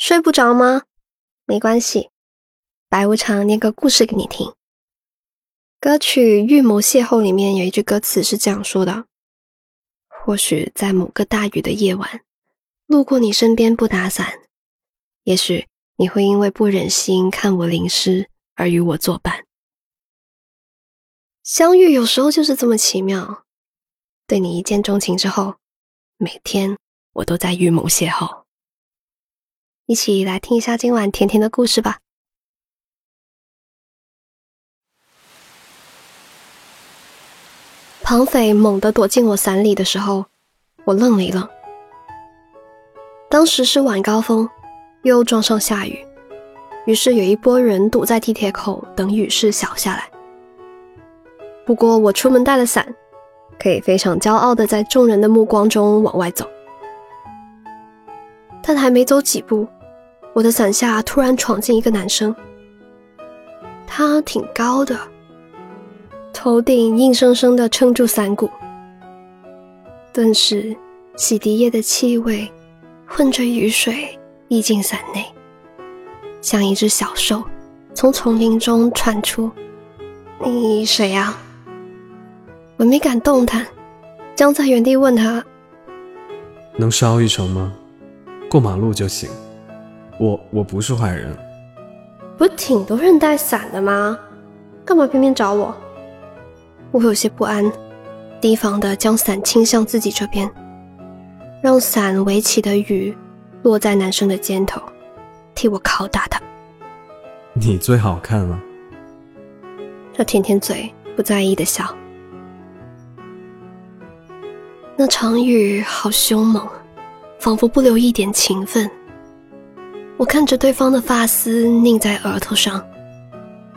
睡不着吗？没关系，白无常念个故事给你听。歌曲《预谋邂逅》里面有一句歌词是这样说的：“或许在某个大雨的夜晚，路过你身边不打伞，也许你会因为不忍心看我淋湿而与我作伴。”相遇有时候就是这么奇妙。对你一见钟情之后，每天我都在预谋邂逅。一起来听一下今晚甜甜的故事吧。庞匪猛地躲进我伞里的时候，我愣了一愣。当时是晚高峰，又撞上下雨，于是有一波人堵在地铁口等雨势小下来。不过我出门带了伞。可以非常骄傲的在众人的目光中往外走，但还没走几步，我的伞下突然闯进一个男生。他挺高的，头顶硬生生的撑住伞骨，顿时洗涤液的气味混着雨水溢进伞内，像一只小兽从丛林中窜出。你谁呀？我没敢动弹，僵在原地问他：“能捎一程吗？过马路就行。我我不是坏人。不是挺多人带伞的吗？干嘛偏偏找我？”我有些不安，提防的将伞倾向自己这边，让伞围起的雨落在男生的肩头，替我拷打他。你最好看了。他舔舔嘴，不在意的笑。那场雨好凶猛，仿佛不留一点情分。我看着对方的发丝拧在额头上，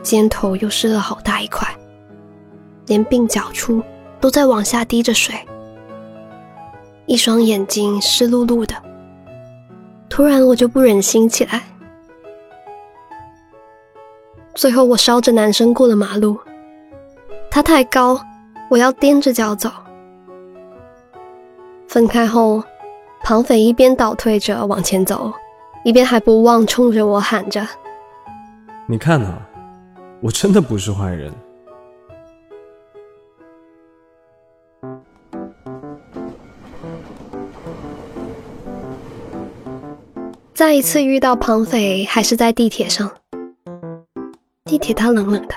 肩头又湿了好大一块，连鬓角处都在往下滴着水，一双眼睛湿漉漉的。突然我就不忍心起来，最后我捎着男生过了马路，他太高，我要踮着脚走。分开后，庞匪一边倒退着往前走，一边还不忘冲着我喊着：“你看啊，我真的不是坏人。”再一次遇到庞匪，还是在地铁上。地铁它冷冷的，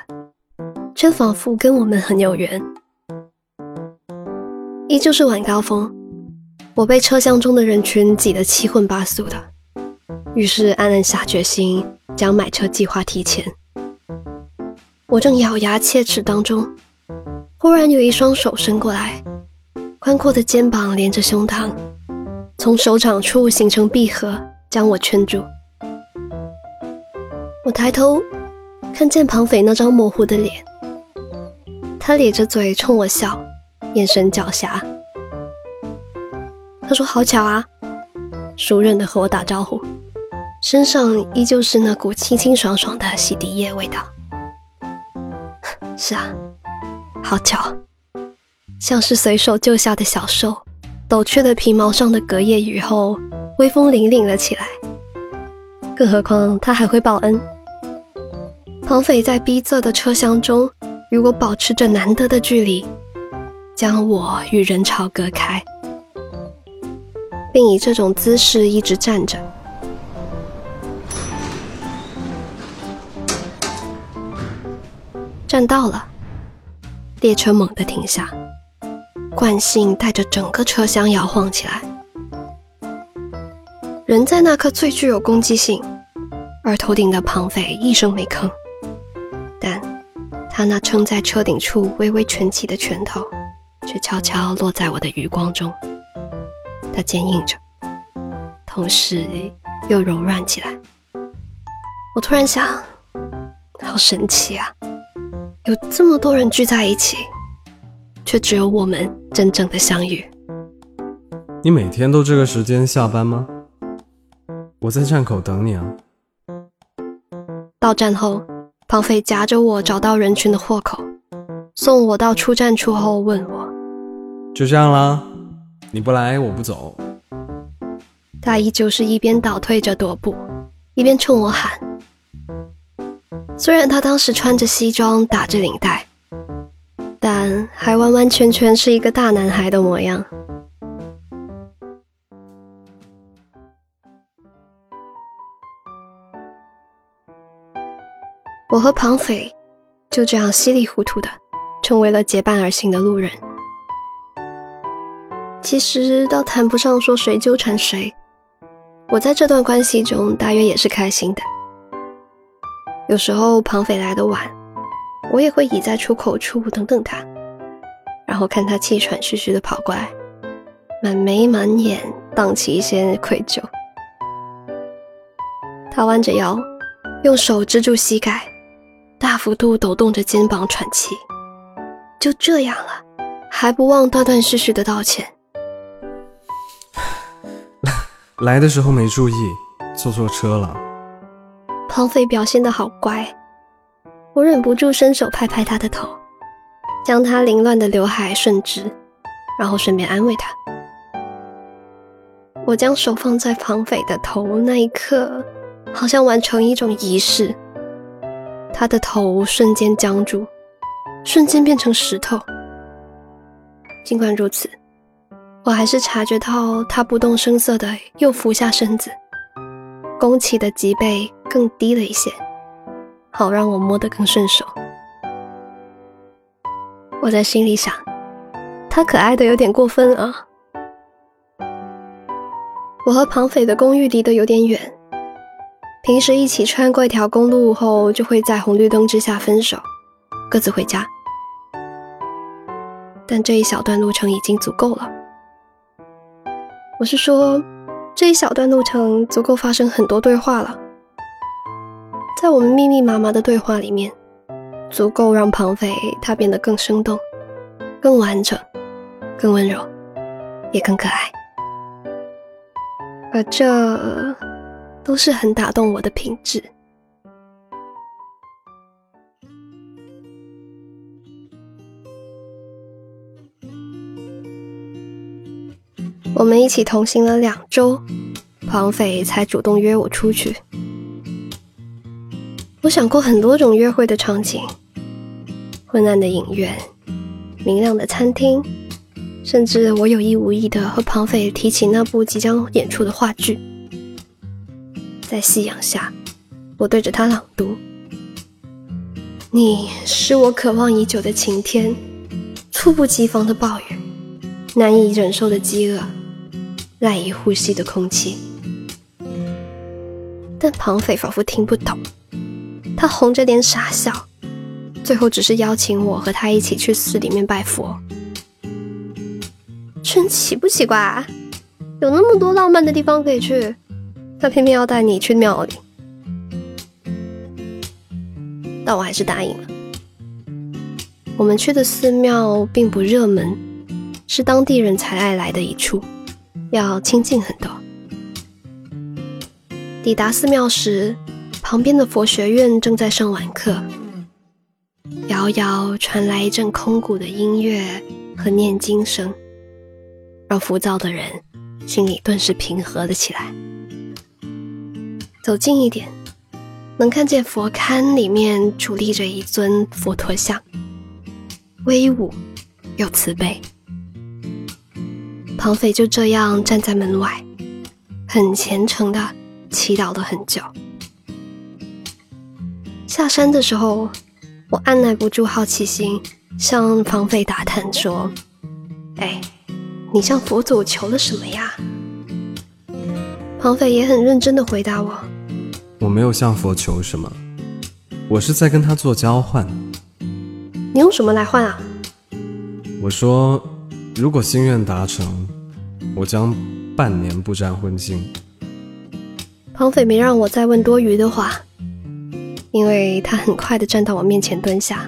却仿佛跟我们很有缘。依旧是晚高峰。我被车厢中的人群挤得七荤八素的，于是暗暗下决心将买车计划提前。我正咬牙切齿当中，忽然有一双手伸过来，宽阔的肩膀连着胸膛，从手掌处形成闭合，将我圈住。我抬头看见庞匪那张模糊的脸，他咧着嘴冲我笑，眼神狡黠。他说：“好巧啊，熟稔的和我打招呼，身上依旧是那股清清爽爽的洗涤液味道。是啊，好巧，像是随手救下的小兽，抖去了皮毛上的隔夜雨后，威风凛凛了起来。更何况他还会报恩。绑匪在逼仄的车厢中，与我保持着难得的距离，将我与人潮隔开。”并以这种姿势一直站着，站到了，列车猛地停下，惯性带着整个车厢摇晃起来。人在那刻最具有攻击性，而头顶的庞匪一声没吭，但他那撑在车顶处微微蜷起的拳头，却悄悄落在我的余光中。它坚硬着，同时又柔软起来。我突然想，好神奇啊！有这么多人聚在一起，却只有我们真正的相遇。你每天都这个时间下班吗？我在站口等你啊。到站后，庞飞夹着我找到人群的豁口，送我到出站处后问我：“就这样啦？”你不来，我不走。他依旧是一边倒退着踱步，一边冲我喊。虽然他当时穿着西装，打着领带，但还完完全全是一个大男孩的模样。我和庞斐就这样稀里糊涂的成为了结伴而行的路人。其实倒谈不上说谁纠缠谁，我在这段关系中大约也是开心的。有时候庞斐来的晚，我也会倚在出口处等等他，然后看他气喘吁吁的跑过来，满眉满眼荡起一些愧疚。他弯着腰，用手支住膝盖。大幅度抖动着肩膀喘气，就这样了，还不忘断断续续的道歉。来的时候没注意，坐错车了。绑匪表现的好乖，我忍不住伸手拍拍他的头，将他凌乱的刘海顺直，然后顺便安慰他。我将手放在庞飞的头那一刻，好像完成一种仪式。他的头瞬间僵住，瞬间变成石头。尽管如此，我还是察觉到他不动声色的又俯下身子，弓起的脊背更低了一些，好让我摸得更顺手。我在心里想，他可爱的有点过分啊。我和庞斐的公寓离得有点远。平时一起穿过一条公路后，就会在红绿灯之下分手，各自回家。但这一小段路程已经足够了。我是说，这一小段路程足够发生很多对话了。在我们密密麻麻的对话里面，足够让庞斐他变得更生动、更完整、更温柔，也更可爱。而这。都是很打动我的品质。我们一起同行了两周，庞斐才主动约我出去。我想过很多种约会的场景：昏暗的影院、明亮的餐厅，甚至我有意无意的和庞斐提起那部即将演出的话剧。在夕阳下，我对着他朗读：“你是我渴望已久的晴天，猝不及防的暴雨，难以忍受的饥饿，赖以呼吸的空气。”但庞斐仿佛听不懂，他红着脸傻笑，最后只是邀请我和他一起去寺里面拜佛。真奇不奇怪？有那么多浪漫的地方可以去。他偏偏要带你去庙里，但我还是答应了。我们去的寺庙并不热门，是当地人才爱来的一处，要清静很多。抵达寺庙时，旁边的佛学院正在上晚课，遥遥传来一阵空谷的音乐和念经声，让浮躁的人心里顿时平和了起来。走近一点，能看见佛龛里面矗立着一尊佛陀像，威武又慈悲。庞斐就这样站在门外，很虔诚的祈祷了很久。下山的时候，我按耐不住好奇心，向庞斐打探说：“哎，你向佛祖求了什么呀？”庞匪也很认真的回答我。我没有向佛求什么，我是在跟他做交换。你用什么来换啊？我说，如果心愿达成，我将半年不沾荤腥。绑匪没让我再问多余的话，因为他很快的站到我面前蹲下，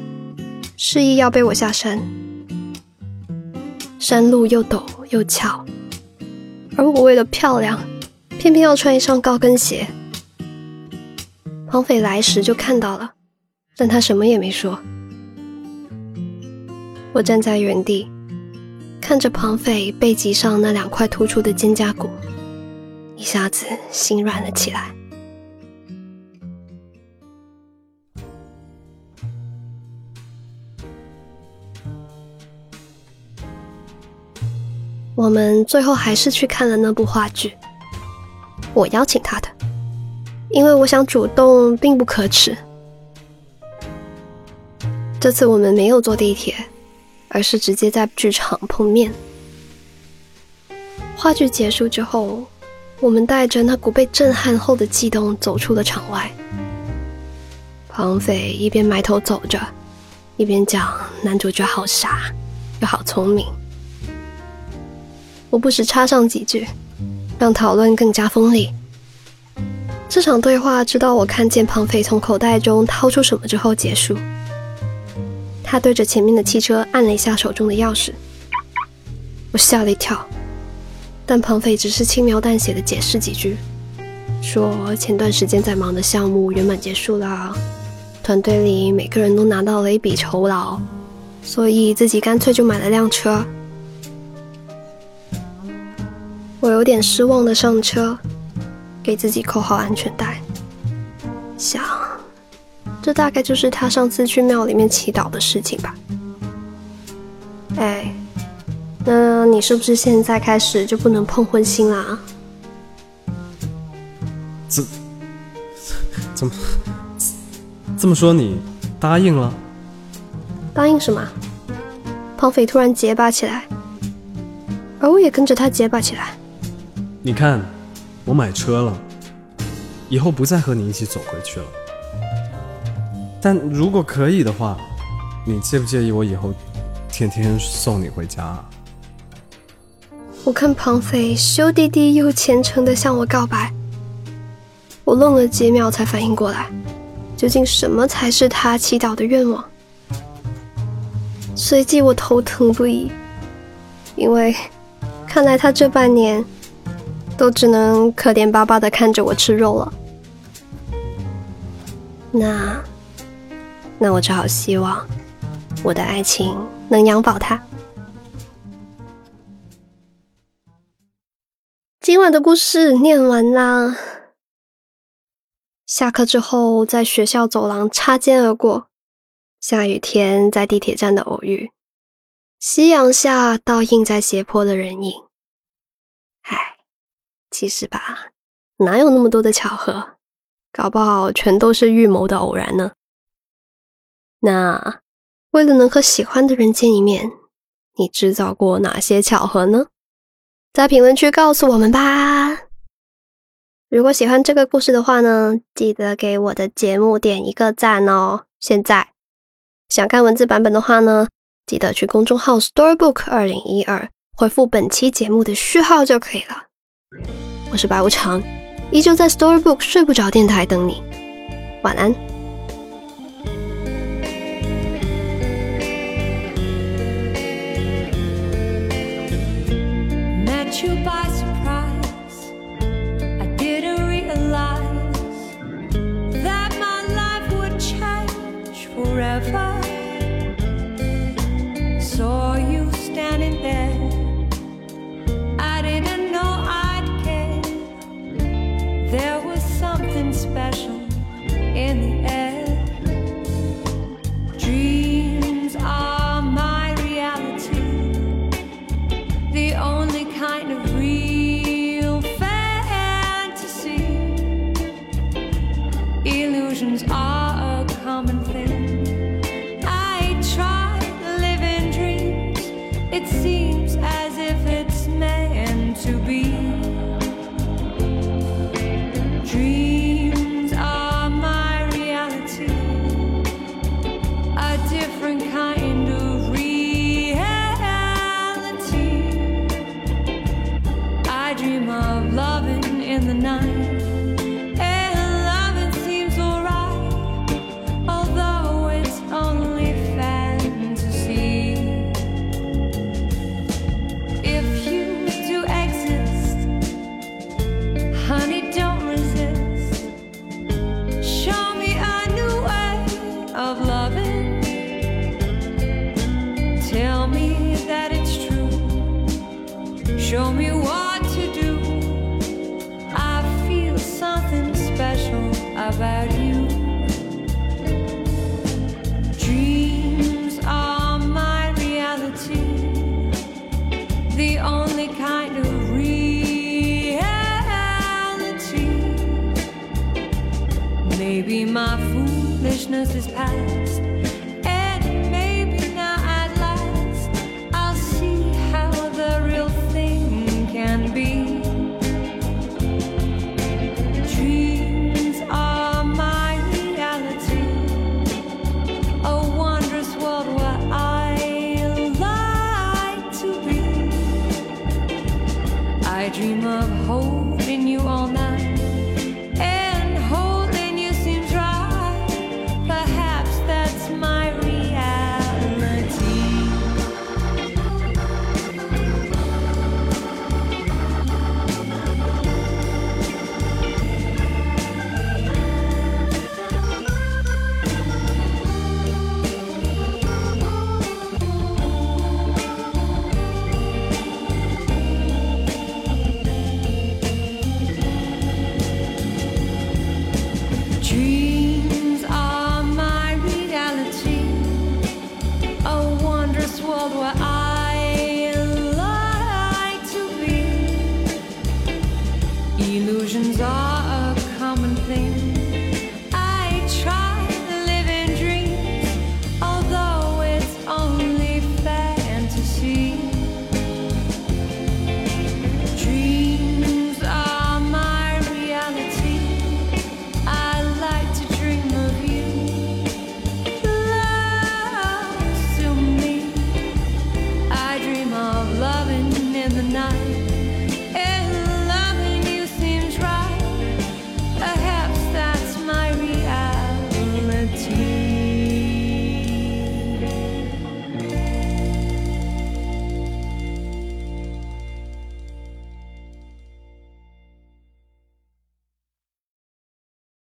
示意要背我下山。山路又陡又峭，而我为了漂亮，偏偏要穿一双高跟鞋。绑匪来时就看到了，但他什么也没说。我站在原地，看着庞斐背脊上那两块突出的肩胛骨，一下子心软了起来。我们最后还是去看了那部话剧。我邀请他的，因为我想主动，并不可耻。这次我们没有坐地铁，而是直接在剧场碰面。话剧结束之后，我们带着那股被震撼后的悸动走出了场外。庞斐一边埋头走着，一边讲男主角好傻，又好聪明。我不时插上几句，让讨论更加锋利。这场对话直到我看见庞斐从口袋中掏出什么之后结束。他对着前面的汽车按了一下手中的钥匙，我吓了一跳。但庞斐只是轻描淡写的解释几句，说前段时间在忙的项目圆满结束了，团队里每个人都拿到了一笔酬劳，所以自己干脆就买了辆车。我有点失望的上车，给自己扣好安全带，想，这大概就是他上次去庙里面祈祷的事情吧。哎，那你是不是现在开始就不能碰荤腥啦？怎怎么这么说？你答应了？答应什么？庞斐突然结巴起来，而我也跟着他结巴起来。你看，我买车了，以后不再和你一起走回去了。但如果可以的话，你介不介意我以后天天送你回家？我看庞飞羞滴滴又虔诚的向我告白，我愣了几秒才反应过来，究竟什么才是他祈祷的愿望？随即我头疼不已，因为看来他这半年。都只能可怜巴巴的看着我吃肉了。那，那我只好希望我的爱情能养饱他。今晚的故事念完啦。下课之后，在学校走廊擦肩而过，下雨天在地铁站的偶遇，夕阳下倒映在斜坡的人影。唉。其实吧，哪有那么多的巧合？搞不好全都是预谋的偶然呢。那为了能和喜欢的人见一面，你制造过哪些巧合呢？在评论区告诉我们吧。如果喜欢这个故事的话呢，记得给我的节目点一个赞哦。现在想看文字版本的话呢，记得去公众号 Storybook 二零一二回复本期节目的序号就可以了。我是白无常，依旧在 Storybook 睡不着电台等你，晚安。you by surprise. I didn't realize that my life would change forever. Are a common thing. foolishness is past. And maybe now at last I'll see how the real thing can be. Dreams are my reality, a wondrous world where I like to be. I dream of hope.